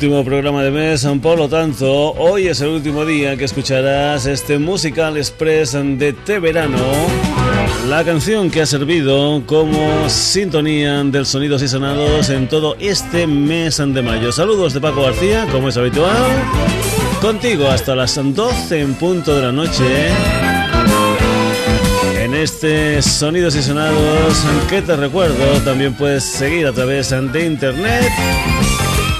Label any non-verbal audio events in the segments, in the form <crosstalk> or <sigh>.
último programa de mes, por lo tanto, hoy es el último día que escucharás este Musical Express de Te Verano, la canción que ha servido como sintonía del Sonidos y Sonados en todo este mes de mayo. Saludos de Paco García, como es habitual, contigo hasta las 12 en punto de la noche. En este Sonidos y Sonados que te recuerdo, también puedes seguir a través de internet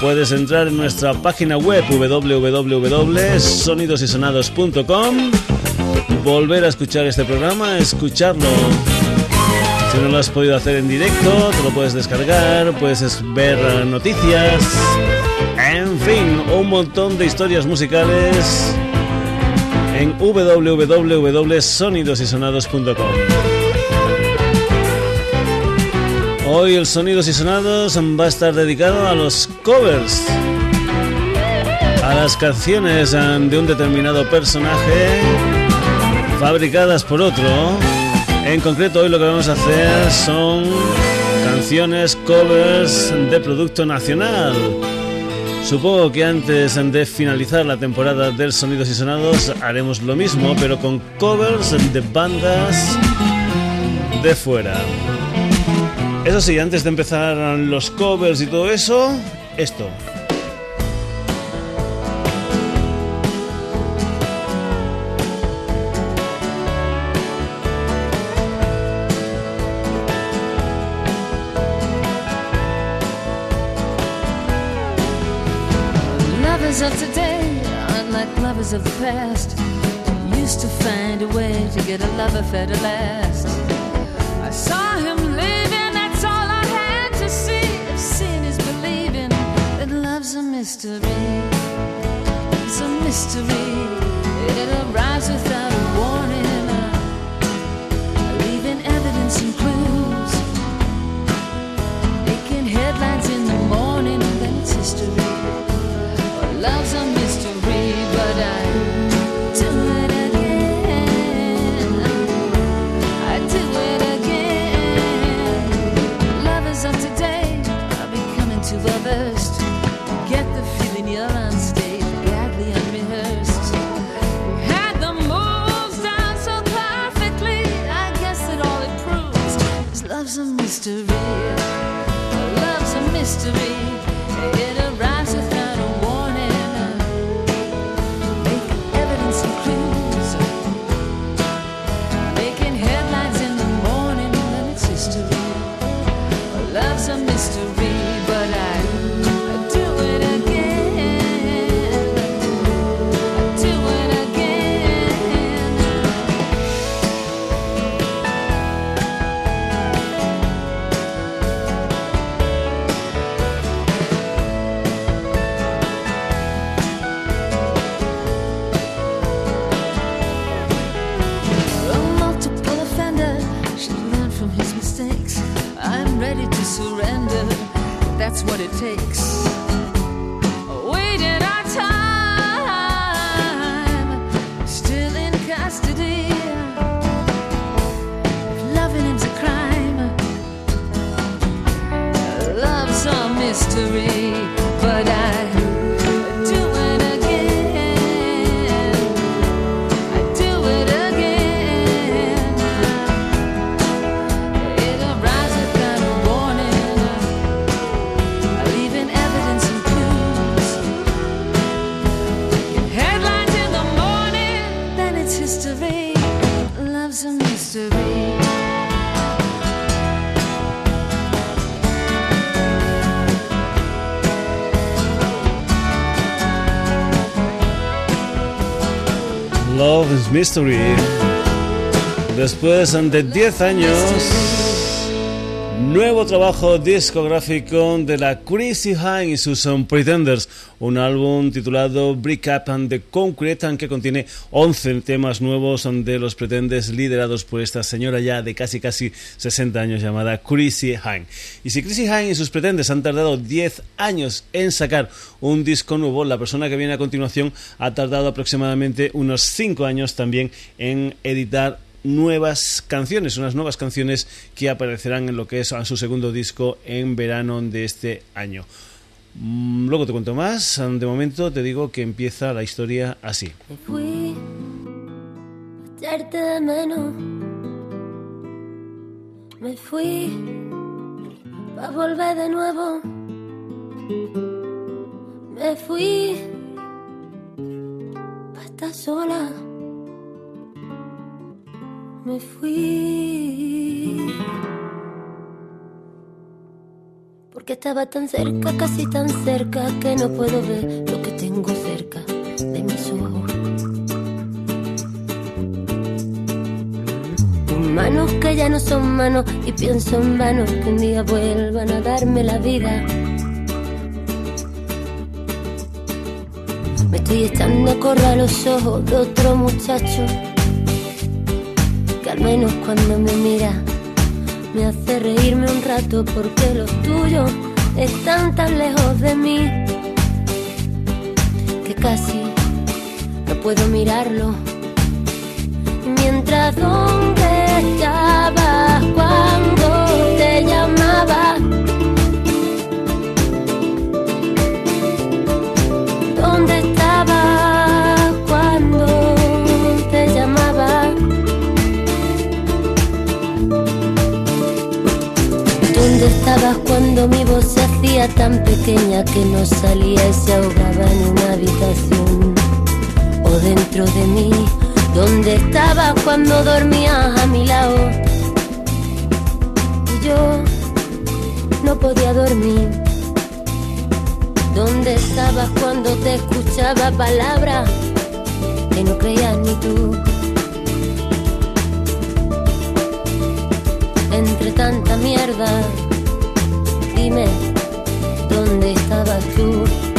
Puedes entrar en nuestra página web www.sonidosysonados.com, volver a escuchar este programa, escucharlo. Si no lo has podido hacer en directo, te lo puedes descargar, puedes ver noticias, en fin, un montón de historias musicales en www.sonidosysonados.com. Hoy el Sonidos y Sonados va a estar dedicado a los covers, a las canciones de un determinado personaje fabricadas por otro. En concreto hoy lo que vamos a hacer son canciones covers de producto nacional. Supongo que antes de finalizar la temporada del Sonidos y Sonados haremos lo mismo, pero con covers de bandas de fuera. Eso sí, antes de empezar los covers y todo eso, esto. Lovers of today, unlike lovers of the past, used to find a way to get a love affair to last. I saw him leaving. Love's a mystery. It's a mystery. It arrives without a warning, leaving evidence and Mystery. Después de 10 años Nuevo trabajo discográfico de la Crazy High y sus Pretenders, un álbum titulado Break Up and the Concrete que contiene 11 temas nuevos de los Pretenders liderados por esta señora ya de casi casi 60 años llamada Chrissy Hine. Y si Chrissy Hine y sus Pretenders han tardado 10 años en sacar un disco nuevo, la persona que viene a continuación ha tardado aproximadamente unos 5 años también en editar nuevas canciones, unas nuevas canciones que aparecerán en lo que es su segundo disco en verano de este año. Mm, luego te cuento más. De momento te digo que empieza la historia así. Me fui a de menos. Me fui a volver de nuevo. Me fui a estar sola. Me fui. Porque estaba tan cerca, casi tan cerca, que no puedo ver lo que tengo cerca de mis ojos. Manos que ya no son manos y pienso en manos que un día vuelvan a darme la vida. Me estoy echando a correr los ojos de otro muchacho que al menos cuando me mira me hace reírme un rato porque los tuyos están tan lejos de mí que casi no puedo mirarlo. mientras donde estabas cuando tan pequeña que no salía y se ahogaba en una habitación o dentro de mí? ¿Dónde estabas cuando dormías a mi lado? Y yo no podía dormir. ¿Dónde estabas cuando te escuchaba palabras que no creías ni tú? Entre tanta mierda, dime, ¿dónde estabas tú?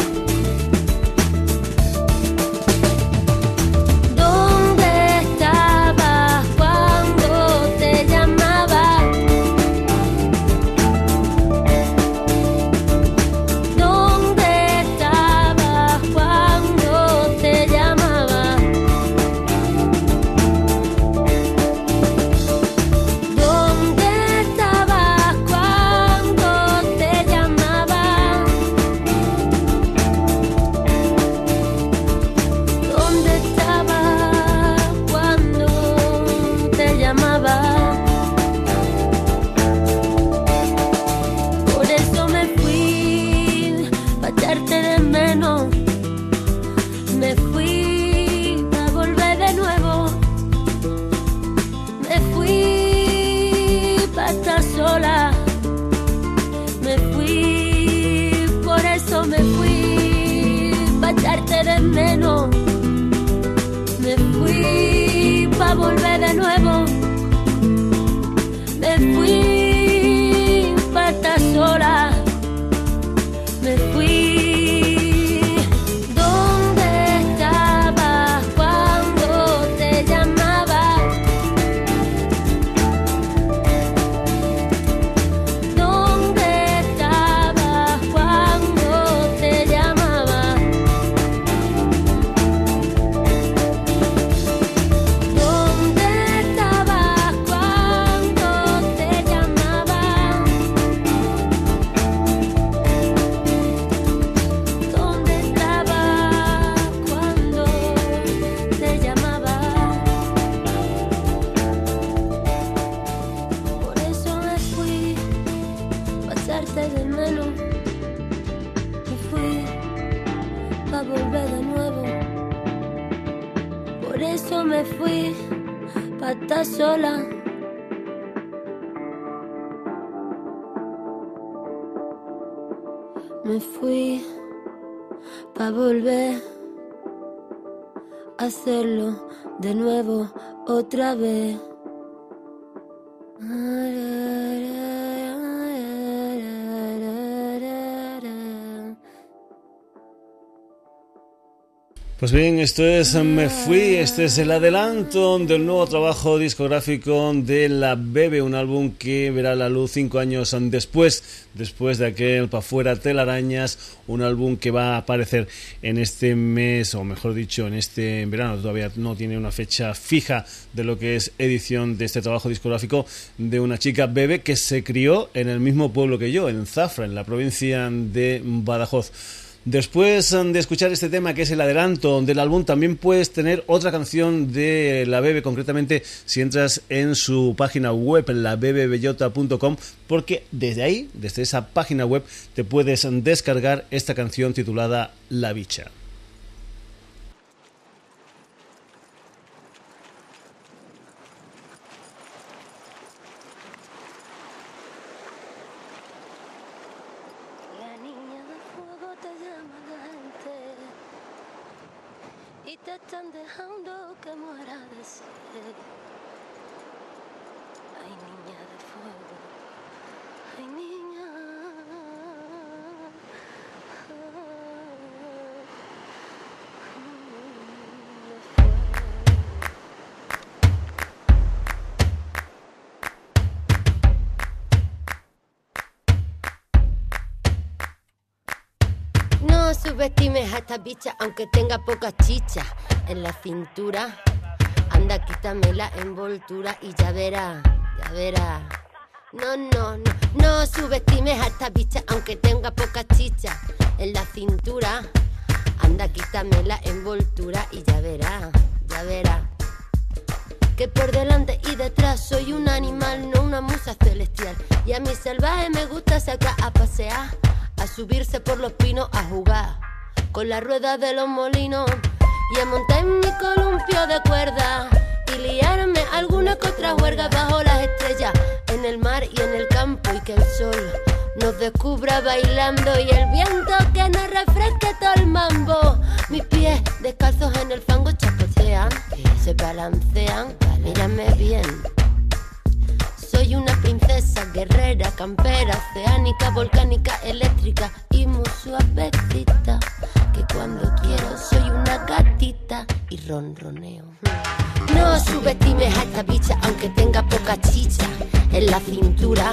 Pues bien, esto es Me Fui, este es el adelanto del nuevo trabajo discográfico de La Bebe, un álbum que verá la luz cinco años después, después de aquel Pa' Fuera Telarañas, un álbum que va a aparecer en este mes, o mejor dicho, en este verano, todavía no tiene una fecha fija de lo que es edición de este trabajo discográfico de una chica Bebe que se crió en el mismo pueblo que yo, en Zafra, en la provincia de Badajoz. Después de escuchar este tema que es el adelanto del álbum, también puedes tener otra canción de La Bebe, concretamente si entras en su página web, labebebellota.com, porque desde ahí, desde esa página web, te puedes descargar esta canción titulada La Bicha. En la cintura. Anda, quítame la envoltura y ya verá, ya verá. No, no, no, no subestimes a esta bicha, aunque tenga poca chicha en la cintura. Anda, quítame la envoltura y ya verá, ya verá. Que por delante y detrás soy un animal, no una musa celestial. Y a mi salvaje me gusta sacar a pasear a subirse por los pinos a jugar con la rueda de los molinos y a montar mi columpio de cuerda y liarme alguna que otra bajo las estrellas en el mar y en el campo y que el sol nos descubra bailando y el viento que nos refresque todo el mambo. Mis pies descalzos en el fango chapotean, se balancean, mírame bien. Soy una princesa guerrera, campera, oceánica, volcánica, eléctrica y muy suavecita. Que cuando quiero soy una gatita y ronroneo. No subestimes a esta bicha aunque tenga poca chicha en la cintura.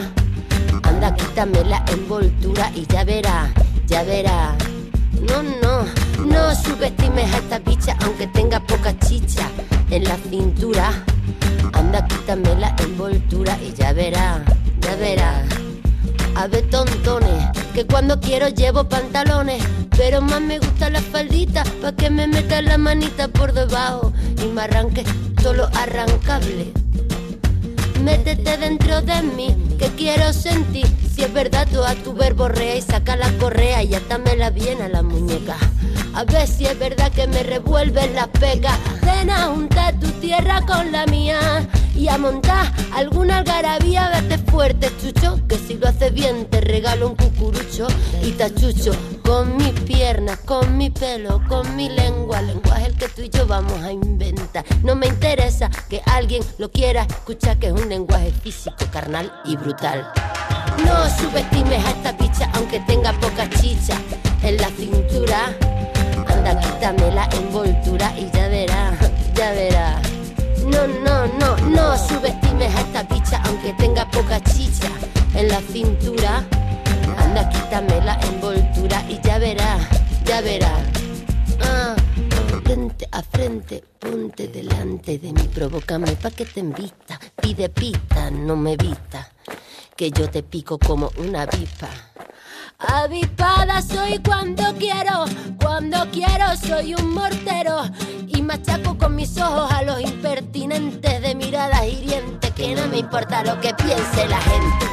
Anda, quítame la envoltura y ya verá, ya verá. No, no, no subestimes a esta bicha aunque tenga poca chicha en la cintura. Anda, quítame la envoltura y ya verá, ya verá. A ver, tontones, que cuando quiero llevo pantalones, pero más me gusta la faldita, pa' que me meta la manita por debajo y me arranque solo arrancable. Métete dentro de mí, que quiero sentir. Si es verdad, tú a tu verborrea y saca la correa y atámela bien a la muñeca. A ver si es verdad que me revuelven las pegas. Ven a juntar tu tierra con la mía y a montar alguna algarabía. Vete fuerte, chucho, que si lo haces bien te regalo un cucurucho y tachucho. Con mis piernas, con mi pelo, con mi lengua. Lenguaje el que tú y yo vamos a inventar. No me interesa que alguien lo quiera escuchar, que es un lenguaje físico, carnal y brutal. No subestimes a esta picha, aunque tenga poca chicha en la cintura Anda, quítame la envoltura y ya verá, ya verá. No, no, no, no subestimes a esta bicha aunque tenga poca chicha en la cintura. Anda, quítame la envoltura y ya verá, ya verá. Ah, frente a frente, ponte delante de mí, provócame pa' que te invita. Pide pita, no me evita, que yo te pico como una avispa. Avispada soy cuando quiero, cuando quiero soy un mortero y machaco con mis ojos a los impertinentes de miradas hirientes. Que no me importa lo que piense la gente,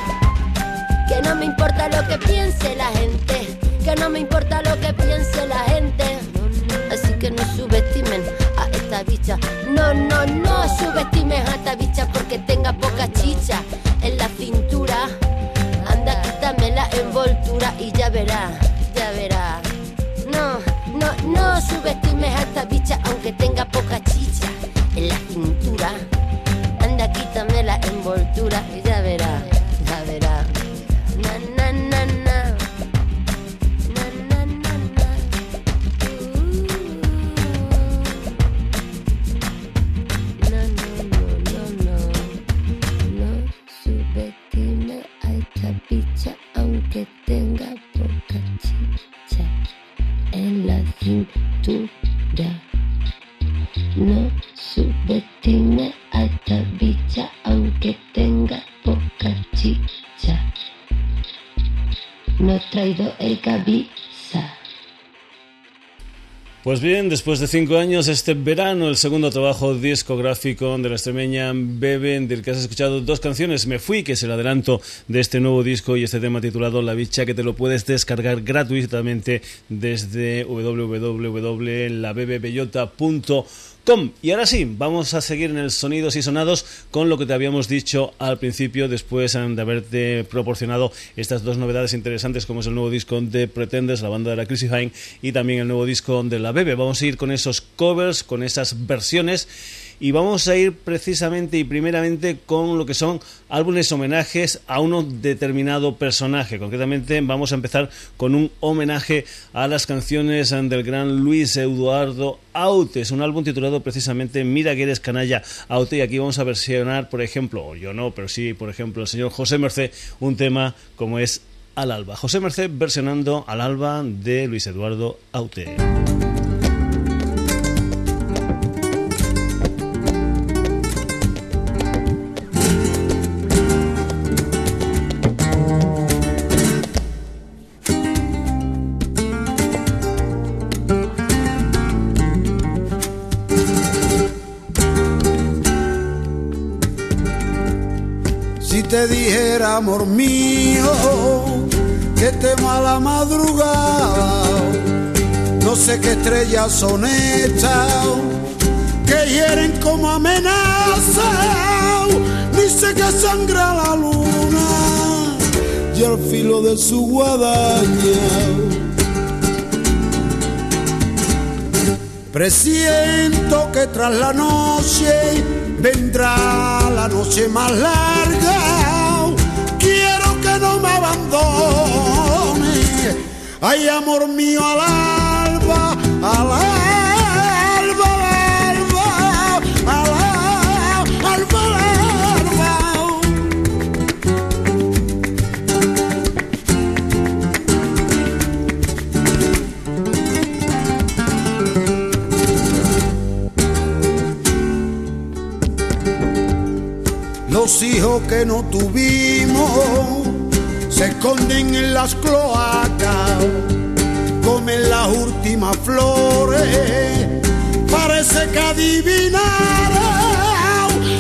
que no me importa lo que piense la gente, que no me importa lo que piense la gente. Así que no subestimen a esta bicha, no, no, no subestimen a esta bicha porque tenga poca chicha la envoltura y ya verá, ya verá. No, no, no subestimes a esta bicha aunque tenga poca chicha en la cintura. Traído el cabeza. Pues bien, después de cinco años, este verano, el segundo trabajo discográfico de la extremeña Beben, del que has escuchado dos canciones, Me Fui, que es el adelanto de este nuevo disco y este tema titulado La Bicha, que te lo puedes descargar gratuitamente desde www.labbellota.com y ahora sí, vamos a seguir en el Sonidos y Sonados con lo que te habíamos dicho al principio, después de haberte proporcionado estas dos novedades interesantes, como es el nuevo disco de Pretenders, la banda de la Chrissy Hine, y también el nuevo disco de la Bebe. Vamos a ir con esos covers, con esas versiones y vamos a ir precisamente y primeramente con lo que son álbumes homenajes a un determinado personaje. Concretamente vamos a empezar con un homenaje a las canciones del gran Luis Eduardo Aute. un álbum titulado precisamente Mira que eres canalla Aute y aquí vamos a versionar, por ejemplo, o yo no, pero sí, por ejemplo, el señor José Merced, un tema como es Al Alba. José Merced versionando Al Alba de Luis Eduardo Aute. Te dijera, amor mío, que tema la madrugada, no sé qué estrellas son estas, que hieren como amenaza, sé que sangra la luna, y al filo de su guadaña. Presiento que tras la noche vendrá la noche más larga. Abandone. Ay, amor mío, al alba, al alba. Los hijos que no tuvimos se esconden en las cloacas, comen las últimas flores, parece que adivinaron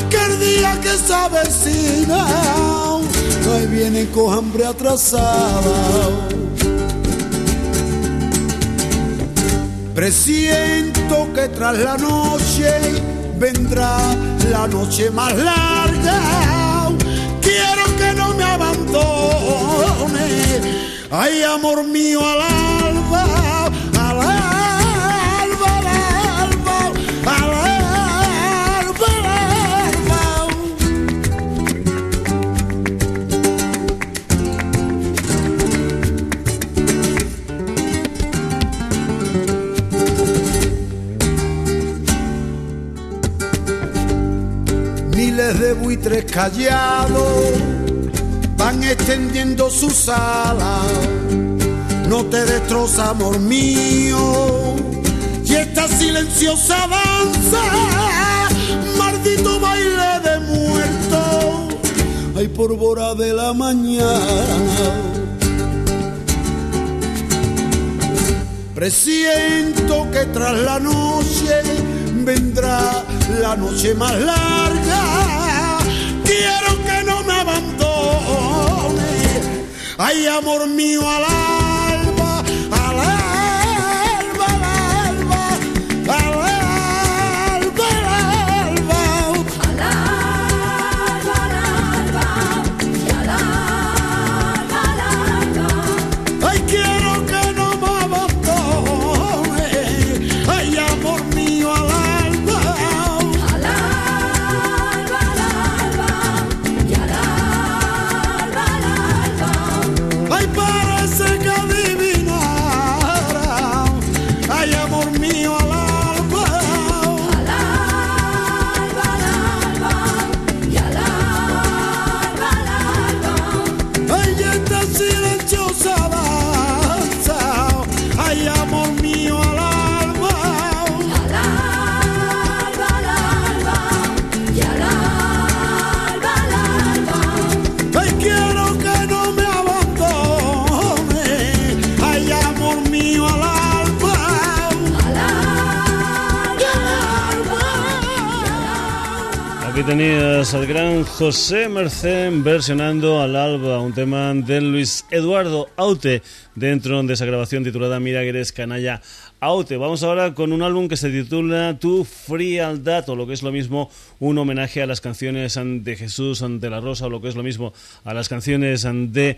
que día que se avecina, ahí viene con hambre atrasada. Presiento que tras la noche vendrá la noche más larga. Ay, amor mío, al alba, al alba, al alba, al alba. de buitres callados van extendiendo sus alas. No te destroza, amor mío, y esta silenciosa danza, maldito baile de muerto, hay por de la mañana. Presiento que tras la noche vendrá la noche más larga. Ay, amor mío, alá. Al gran José Merced versionando al alba un tema de Luis Eduardo Aute dentro de esa grabación titulada Mira canalla Aute. Vamos ahora con un álbum que se titula Tu Frialdad o lo que es lo mismo un homenaje a las canciones de Jesús ante la Rosa o lo que es lo mismo a las canciones de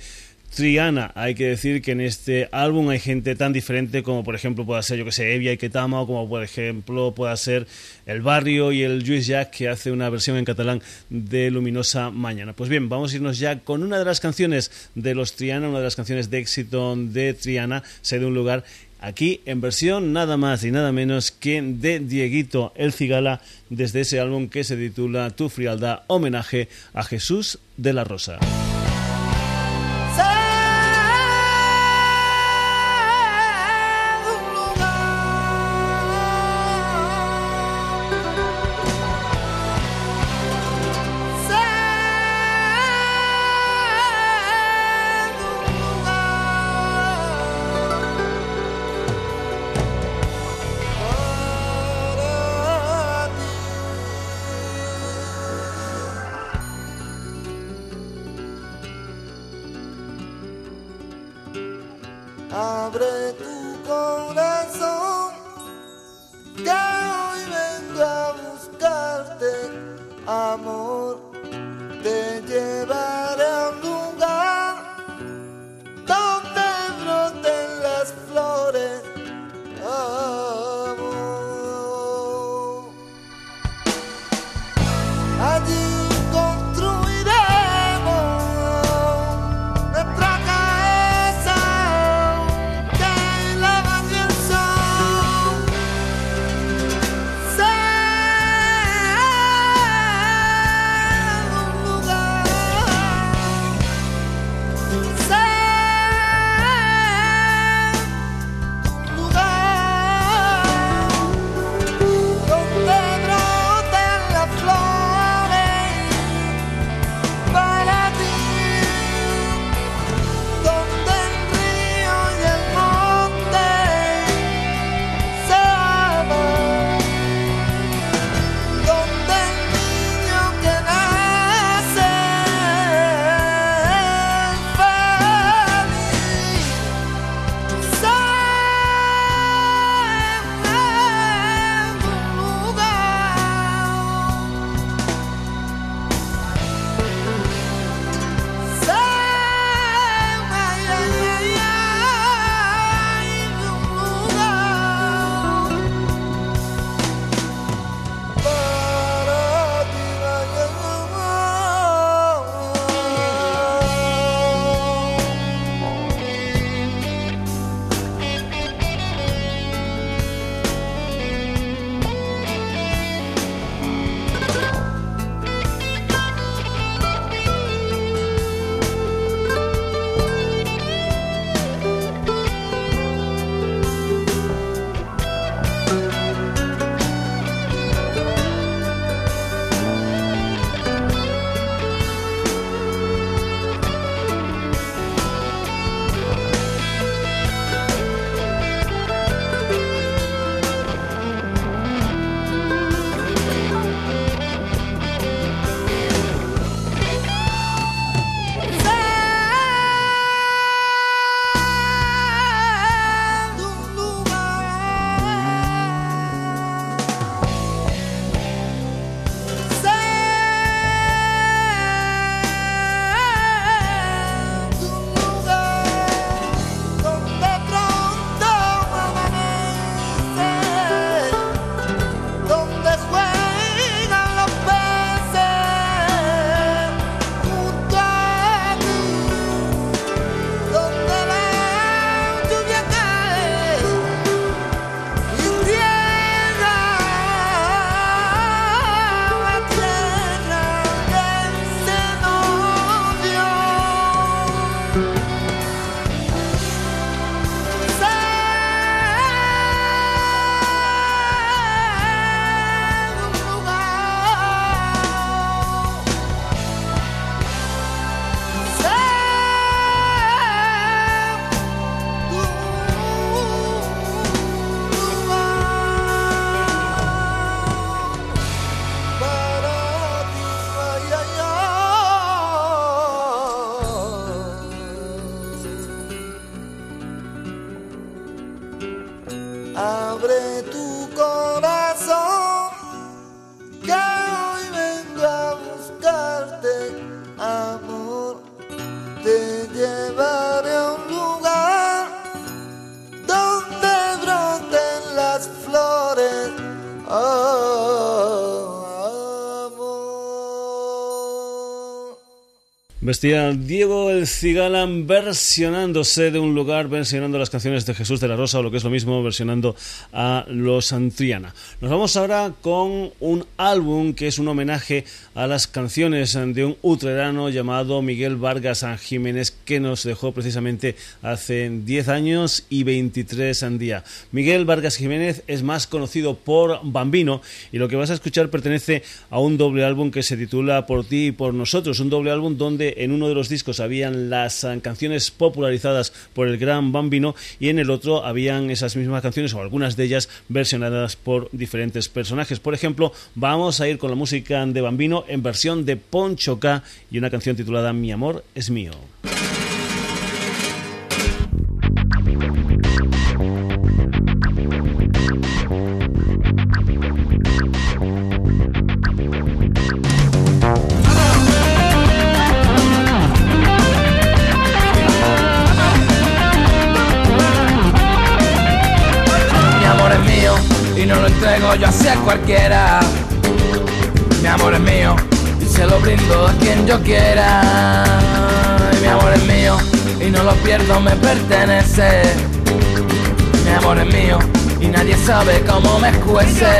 Triana. Hay que decir que en este álbum hay gente tan diferente como por ejemplo pueda ser, yo que sé, Evia y Ketama o como por ejemplo pueda ser El Barrio y el Juice Jack que hace una versión en catalán de Luminosa Mañana. Pues bien, vamos a irnos ya con una de las canciones de los Triana, una de las canciones de éxito de Triana, sé de un lugar aquí en versión nada más y nada menos que de Dieguito El Cigala desde ese álbum que se titula Tu Frialdad, homenaje a Jesús de la Rosa. Vestía Diego el Cigalan versionándose de un lugar, versionando las canciones de Jesús de la Rosa o lo que es lo mismo, versionando a los Antriana. Nos vamos ahora con un álbum que es un homenaje a las canciones de un utrerano llamado Miguel Vargas Jiménez que nos dejó precisamente hace 10 años y 23 en día. Miguel Vargas Jiménez es más conocido por Bambino y lo que vas a escuchar pertenece a un doble álbum que se titula Por ti y por nosotros, un doble álbum donde en uno de los discos habían las eh, canciones popularizadas por el gran Bambino y en el otro habían esas mismas canciones o algunas de ellas versionadas por diferentes personajes. Por ejemplo, vamos a ir con la música de Bambino en versión de Poncho K y una canción titulada Mi amor es mío. Sabe cómo me escuece.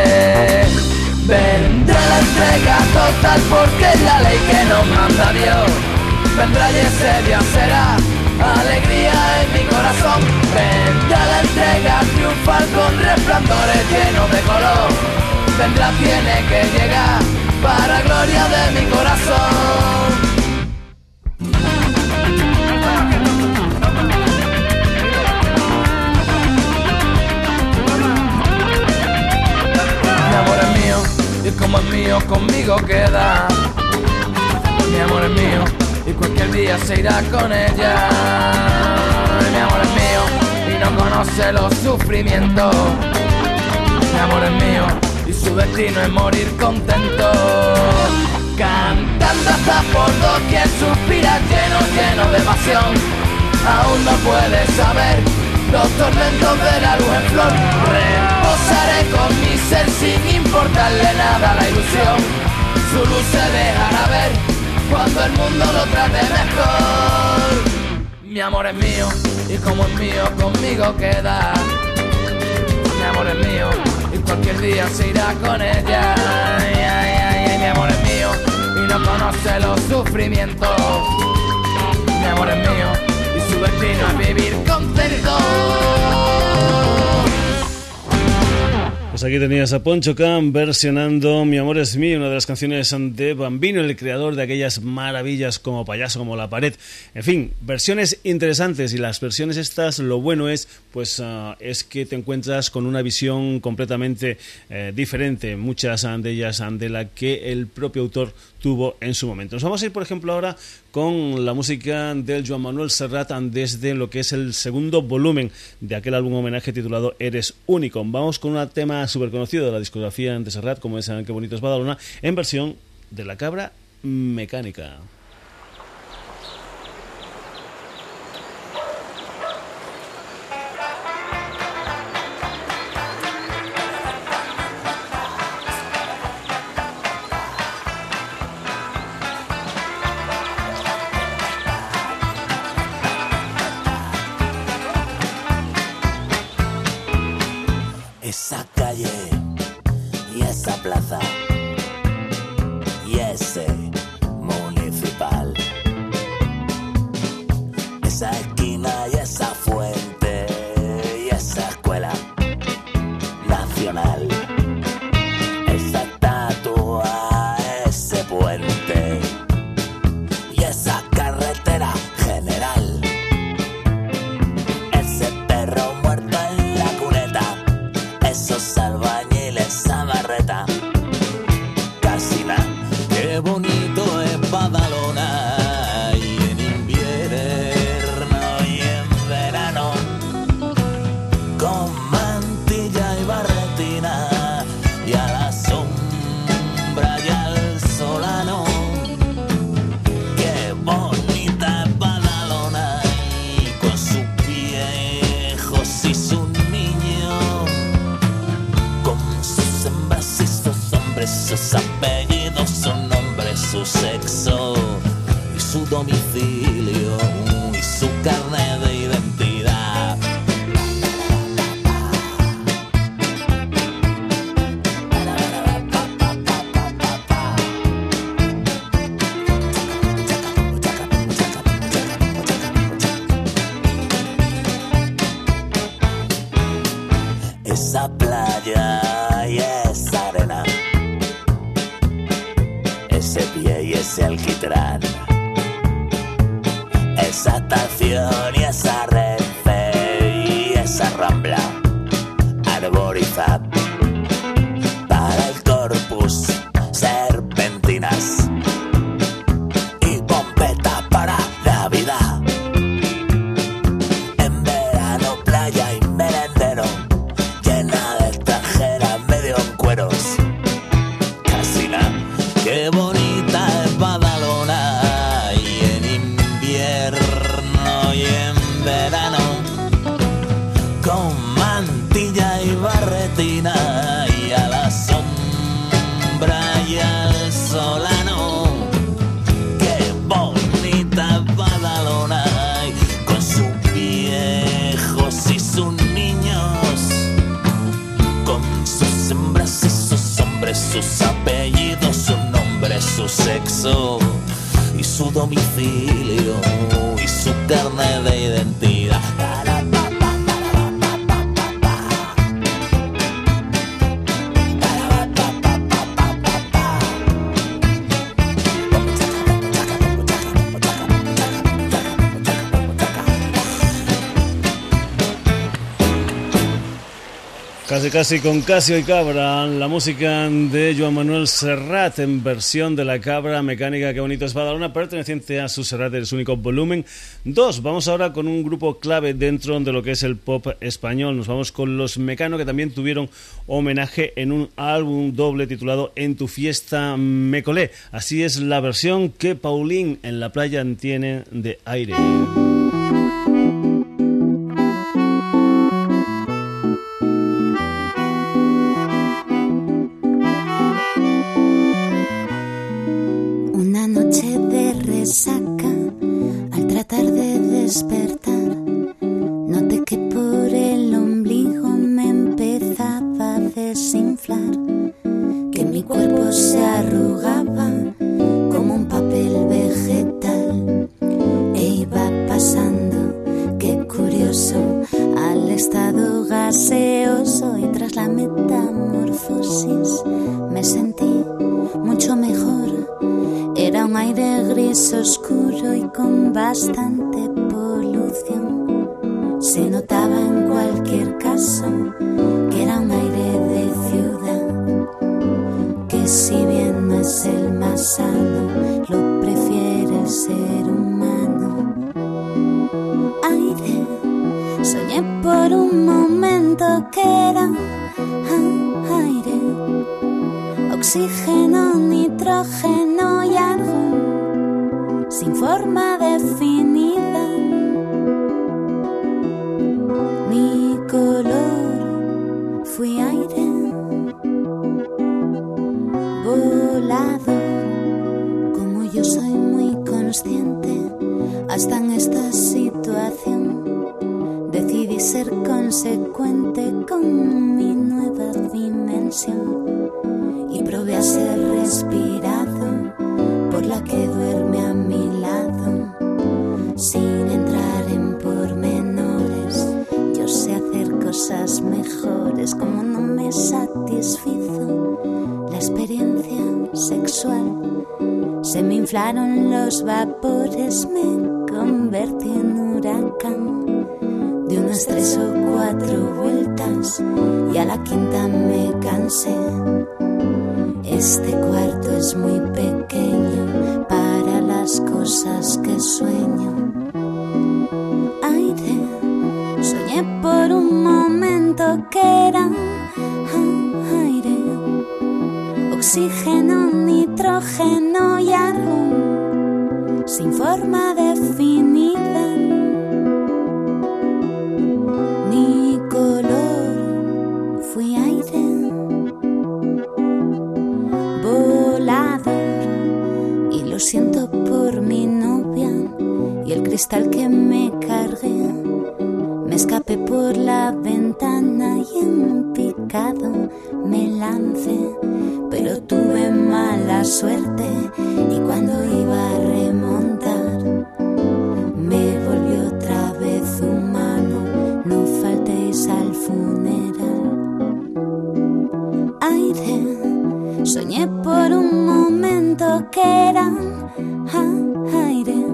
Vendrá la entrega total porque es la ley que nos manda Dios. Vendrá y ese día será alegría en mi corazón. Vendrá la entrega triunfal con resplandores llenos de color. Vendrá, tiene que llegar para gloria de mi corazón. Como es mío conmigo queda. Mi amor es mío y cualquier día se irá con ella. Mi amor es mío y no conoce los sufrimientos. Mi amor es mío y su destino es morir contento. Cantando hasta por doquier suspira lleno, lleno de pasión. Aún no puede saber los tormentos de la luz en flor. Reposaré con mi ser sin importarle nada la ilusión. Su luz se dejará ver cuando el mundo lo trate mejor. Mi amor es mío y como es mío conmigo queda. Mi amor es mío y cualquier día se irá con ella. mi amor es mío y no conoce los sufrimientos. Mi amor es mío y su destino es vivir contento. Pues aquí tenías a Poncho Cam versionando Mi amor es mío, una de las canciones de Bambino, el creador de aquellas maravillas como Payaso, como La pared. En fin, versiones interesantes y las versiones estas, lo bueno es, pues, ah, es que te encuentras con una visión completamente eh, diferente, muchas de ellas de la que el propio autor tuvo en su momento. Nos vamos a ir, por ejemplo, ahora con la música del Joan Manuel Serrat desde lo que es el segundo volumen de aquel álbum homenaje titulado Eres Único. Vamos con un tema súper conocido de la discografía de Serrat, como es Qué bonito es Badalona, en versión de la cabra mecánica. Casi con Casio y Cabra, la música de Joan Manuel Serrat en versión de la cabra mecánica que bonito es Badalona, perteneciente a su Serrat de su único volumen. Dos, vamos ahora con un grupo clave dentro de lo que es el pop español. Nos vamos con los Mecano que también tuvieron homenaje en un álbum doble titulado En tu fiesta me colé. Así es la versión que Paulín en la playa tiene de aire. Se me inflaron los vapores, me convertí en huracán de unas tres o cuatro vueltas y a la quinta me cansé. Este cuarto es muy pequeño para las cosas que sueño. Aire, soñé por un momento que era ah, aire, oxígeno, nitrógeno y sin forma definida ni color. Fui aire volador y lo siento por mi novia cristal que me cargué. Me escapé por la ventana y en picado me lancé, suerte y cuando iba a remontar me volvió otra vez humano. No faltéis al funeral. Aire, soñé por un momento que era aire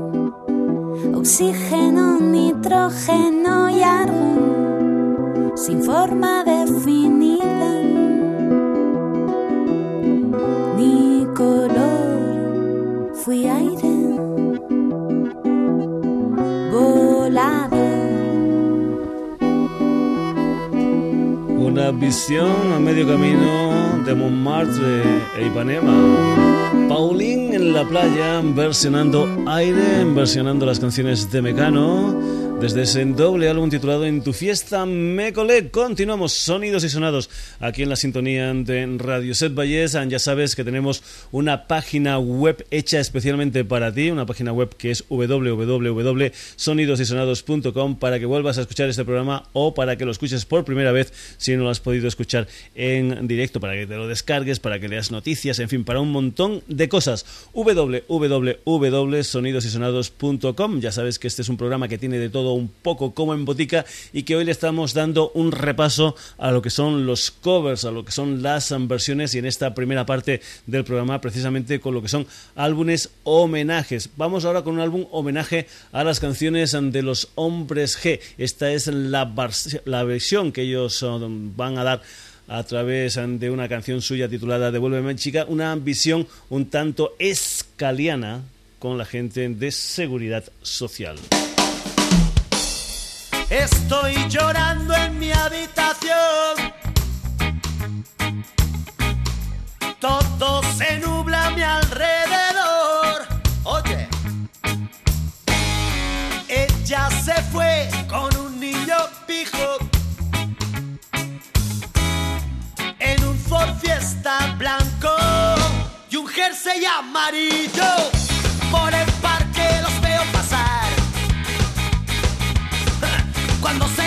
oxígeno, nitrógeno y argón, sin forma Montmartre e Ipanema. Paulín en la playa versionando aire, versionando las canciones de Mecano desde ese doble álbum titulado En tu fiesta me colé, continuamos sonidos y sonados aquí en la sintonía de Radio Set Valles. Ya sabes que tenemos una página web hecha especialmente para ti, una página web que es www.sonidosysonados.com para que vuelvas a escuchar este programa o para que lo escuches por primera vez si no lo has podido escuchar en directo, para que te lo descargues, para que leas noticias, en fin, para un montón de cosas. www.sonidosysonados.com. Ya sabes que este es un programa que tiene de todo un poco como en botica y que hoy le estamos dando un repaso a lo que son los covers, a lo que son las versiones y en esta primera parte del programa precisamente con lo que son álbumes homenajes. Vamos ahora con un álbum homenaje a las canciones de los hombres G. Esta es la, la versión que ellos um, van a dar a través de una canción suya titulada Devuélveme chica, una visión un tanto escaliana con la gente de seguridad social. Estoy llorando en mi habitación. Todo se nubla a mi alrededor. Oye, ella se fue con un niño pijo. En un Ford Fiesta blanco y un jersey amarillo. Por Cuando se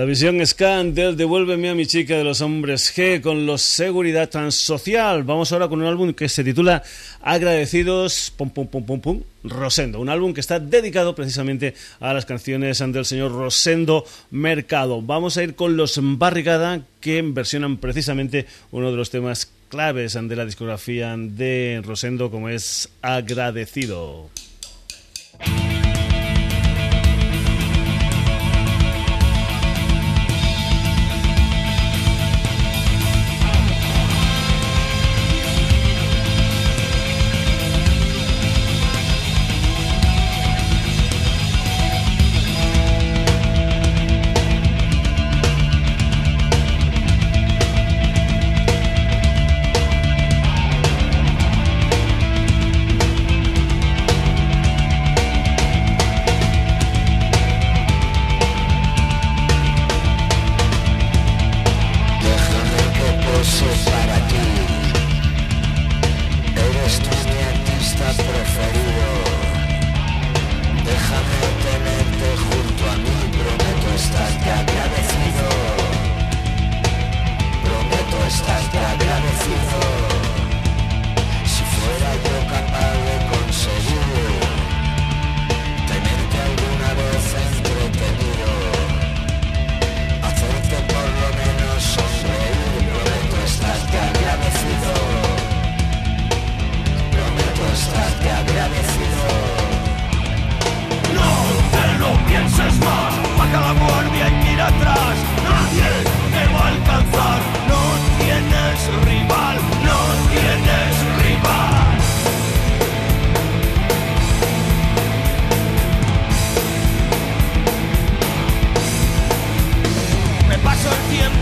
La visión scan del Devuélveme a mi chica de los hombres G con los Seguridad Social. Vamos ahora con un álbum que se titula Agradecidos, pum, pum, pum, pum, pum, Rosendo. Un álbum que está dedicado precisamente a las canciones del señor Rosendo Mercado. Vamos a ir con los Barricada que versionan precisamente uno de los temas claves de la discografía de Rosendo como es Agradecido. tiempo.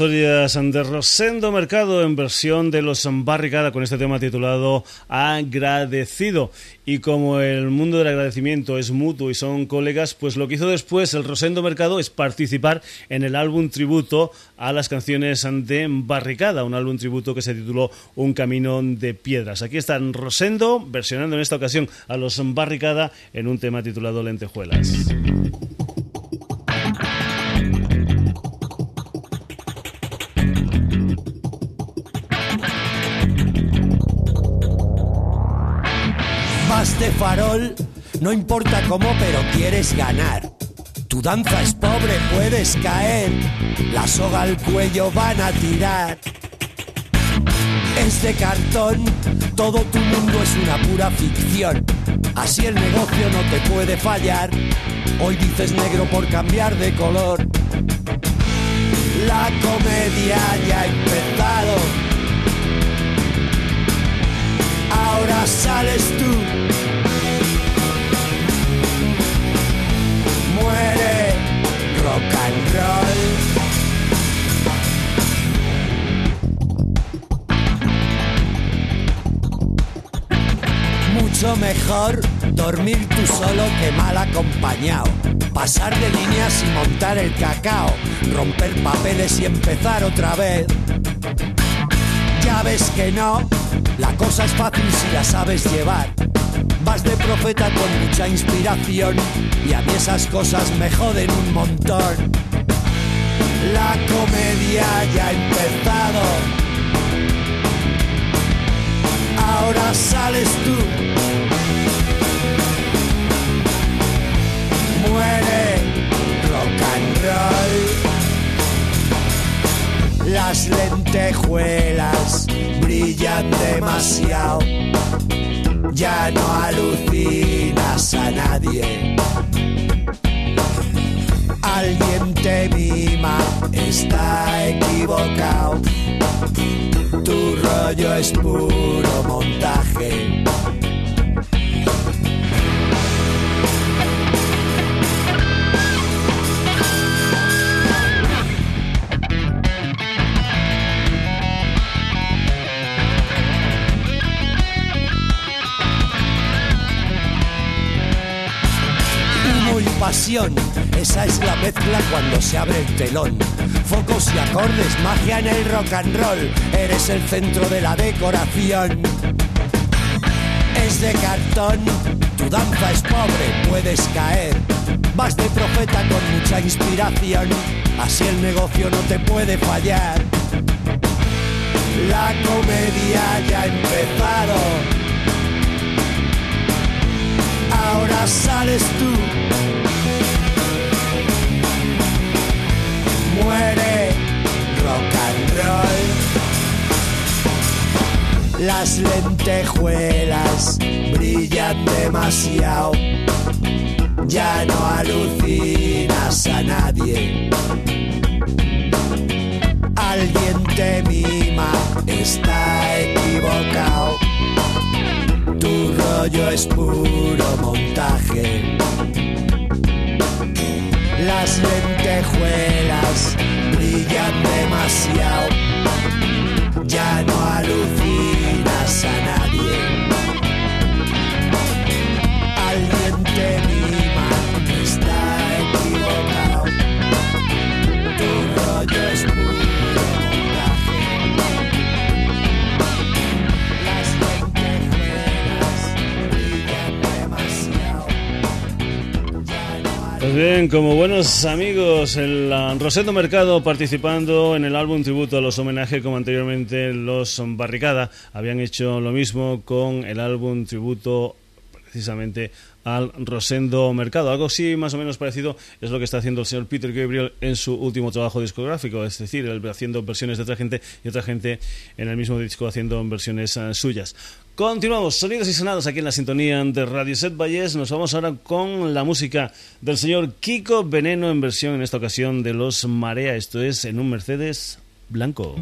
Historias de Rosendo Mercado en versión de los Barricada con este tema titulado Agradecido. Y como el mundo del agradecimiento es mutuo y son colegas, pues lo que hizo después el Rosendo Mercado es participar en el álbum tributo a las canciones de Barricada, un álbum tributo que se tituló Un camino de piedras. Aquí están Rosendo versionando en esta ocasión a los Barricada en un tema titulado Lentejuelas. No importa cómo, pero quieres ganar. Tu danza es pobre, puedes caer, la soga al cuello van a tirar. Es de cartón, todo tu mundo es una pura ficción. Así el negocio no te puede fallar. Hoy dices negro por cambiar de color. La comedia ya ha empezado. Ahora sales tú Mucho mejor dormir tú solo que mal acompañado. Pasar de líneas y montar el cacao. Romper papeles y empezar otra vez. Ya ves que no, la cosa es fácil si la sabes llevar. Vas de profeta con mucha inspiración y a mí esas cosas me joden un montón. La comedia ya ha empezado. Ahora sales tú. Muere rock and roll. Las lentejuelas brillan demasiado. Ya no alucinas a nadie. Mima, está equivocado. Tu rollo es puro montaje. Pasión, esa es la mezcla cuando se abre el telón. Focos y acordes, magia en el rock and roll, eres el centro de la decoración. Es de cartón, tu danza es pobre, puedes caer. Vas de profeta con mucha inspiración, así el negocio no te puede fallar. La comedia ya ha empezado. Ahora sales tú. Muere rock and roll. Las lentejuelas brillan demasiado. Ya no alucinas a nadie. Alguien te mima, está equivocado. Tu rollo es puro montaje. Las lentejuelas brillan demasiado. Ya no alucinas a nadie. Pues bien, como buenos amigos, el Rosendo Mercado participando en el álbum tributo a los homenajes, como anteriormente los Barricada habían hecho lo mismo con el álbum tributo precisamente al Rosendo Mercado. Algo así más o menos parecido es lo que está haciendo el señor Peter Gabriel en su último trabajo discográfico, es decir, haciendo versiones de otra gente y otra gente en el mismo disco haciendo versiones ah, suyas. Continuamos, sonidos y sonados aquí en la sintonía de Radio Set Valles. Nos vamos ahora con la música del señor Kiko Veneno en versión en esta ocasión de Los Marea. Esto es en un Mercedes blanco.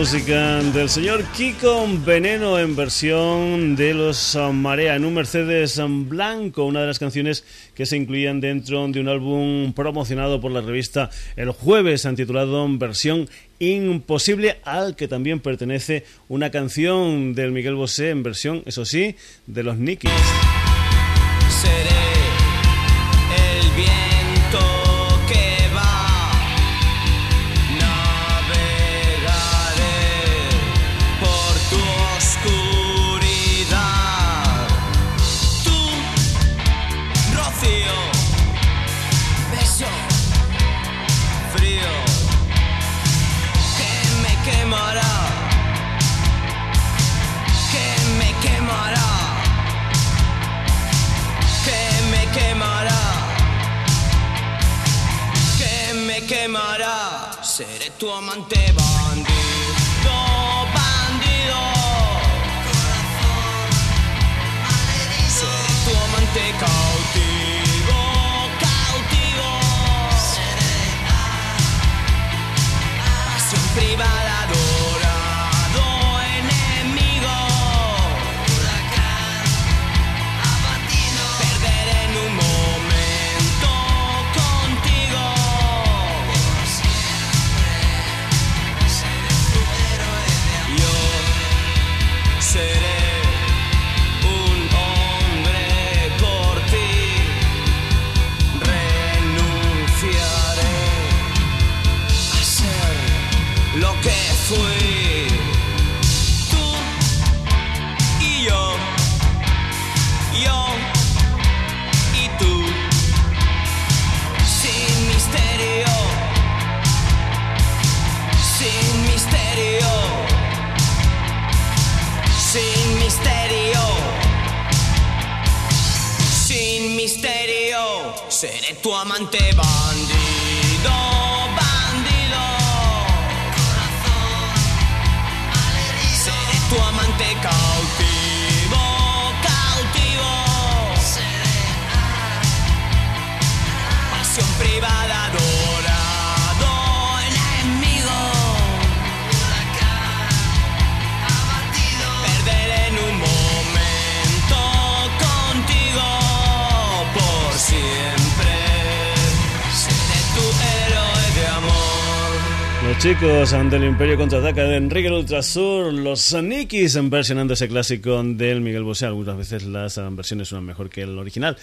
música del señor Kiko Veneno en versión de los Marea en un Mercedes blanco, una de las canciones que se incluían dentro de un álbum promocionado por la revista El Jueves, titulado Versión Imposible, al que también pertenece una canción del Miguel Bosé en versión, eso sí, de los Nikis. Seré tuo amante va tu amante va. Chicos del Imperio Contraataca de Enrique el Ultrasur, los Nikis versionando ese clásico del Miguel Bosé. Algunas veces las versiones suenan mejor que el original.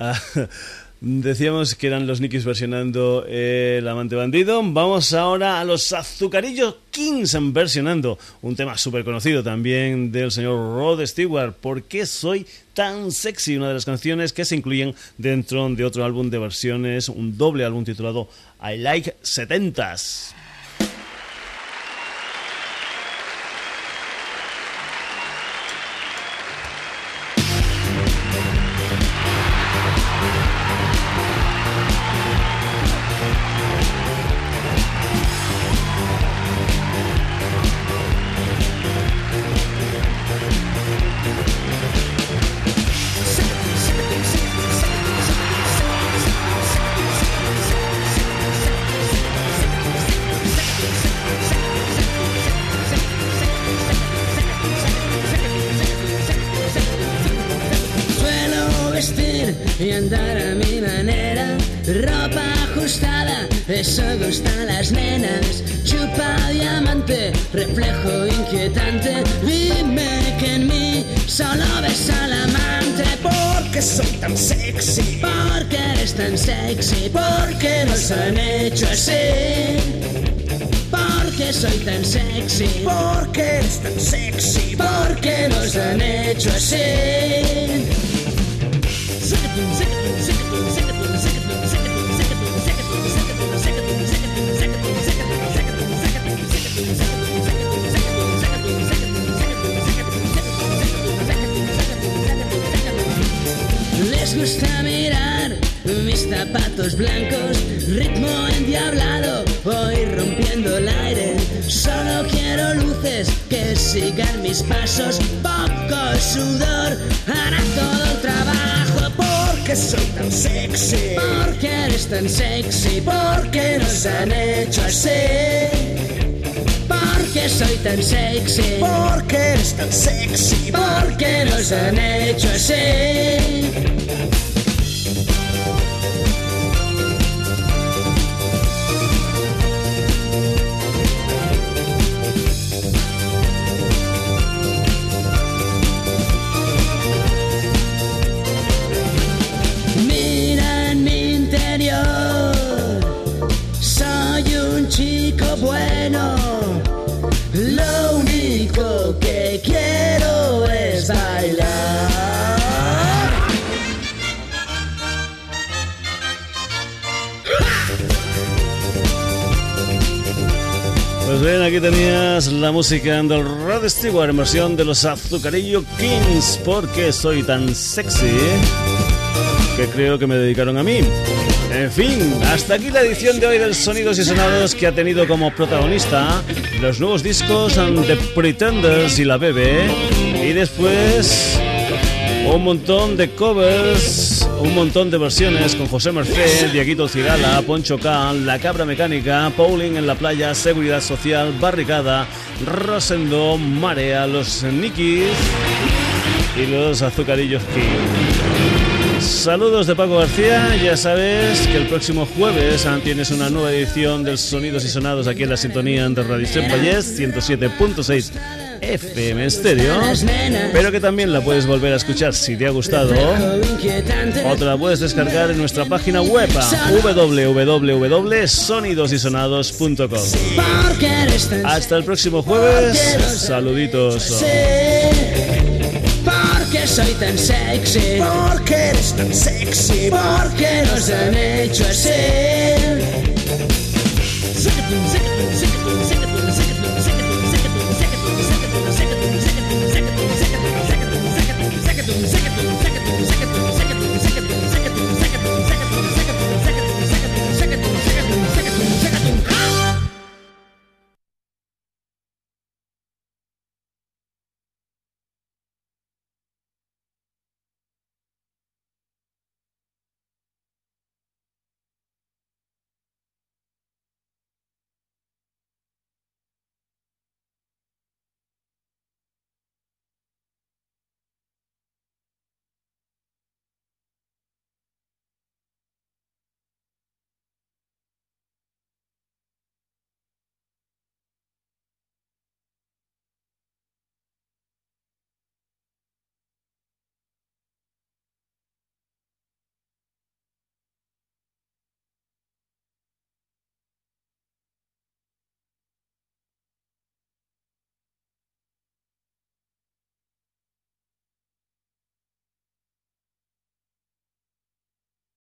Ah, <laughs> decíamos que eran los Nikis versionando El Amante Bandido. Vamos ahora a los Azucarillos Kings versionando un tema súper conocido también del señor Rod Stewart. ¿Por qué soy tan sexy? Una de las canciones que se incluyen dentro de otro álbum de versiones, un doble álbum titulado I Like 70s. Soy tan sexy, porque eres tan sexy, porque nos han hecho así. Les gusta mirar mis zapatos blancos, ritmo endiablado, voy rompiendo el aire. Solo quiero luces que sigan mis pasos, poco sudor hará todo el trabajo. Porque soy tan sexy, porque eres tan sexy, porque nos han hecho así. Porque soy tan sexy, porque eres tan sexy, porque nos han hecho así. Tenías la música del Rod Stewart en versión de los Azucarillo Kings, porque soy tan sexy que creo que me dedicaron a mí. En fin, hasta aquí la edición de hoy del Sonidos y Sonados que ha tenido como protagonista los nuevos discos The Pretenders y la Bebe y después un montón de covers, un montón de versiones con José Merced, Dieguito Cigala, Poncho Can, La Cabra Mecánica, Pauling en la playa, Seguridad Social, Barricada, Rosendo, Marea, Los Nikis y los Azucarillos King. Saludos de Paco García, ya sabes que el próximo jueves tienes una nueva edición del Sonidos y Sonados aquí en la sintonía de Radio Valles 107.6 FM Estéreo, pero que también la puedes volver a escuchar si te ha gustado o te la puedes descargar en nuestra página web www.sonidosysonados.com. Hasta el próximo jueves, saluditos. Porque soy tan sexy, porque eres tan sexy, porque nos han hecho así.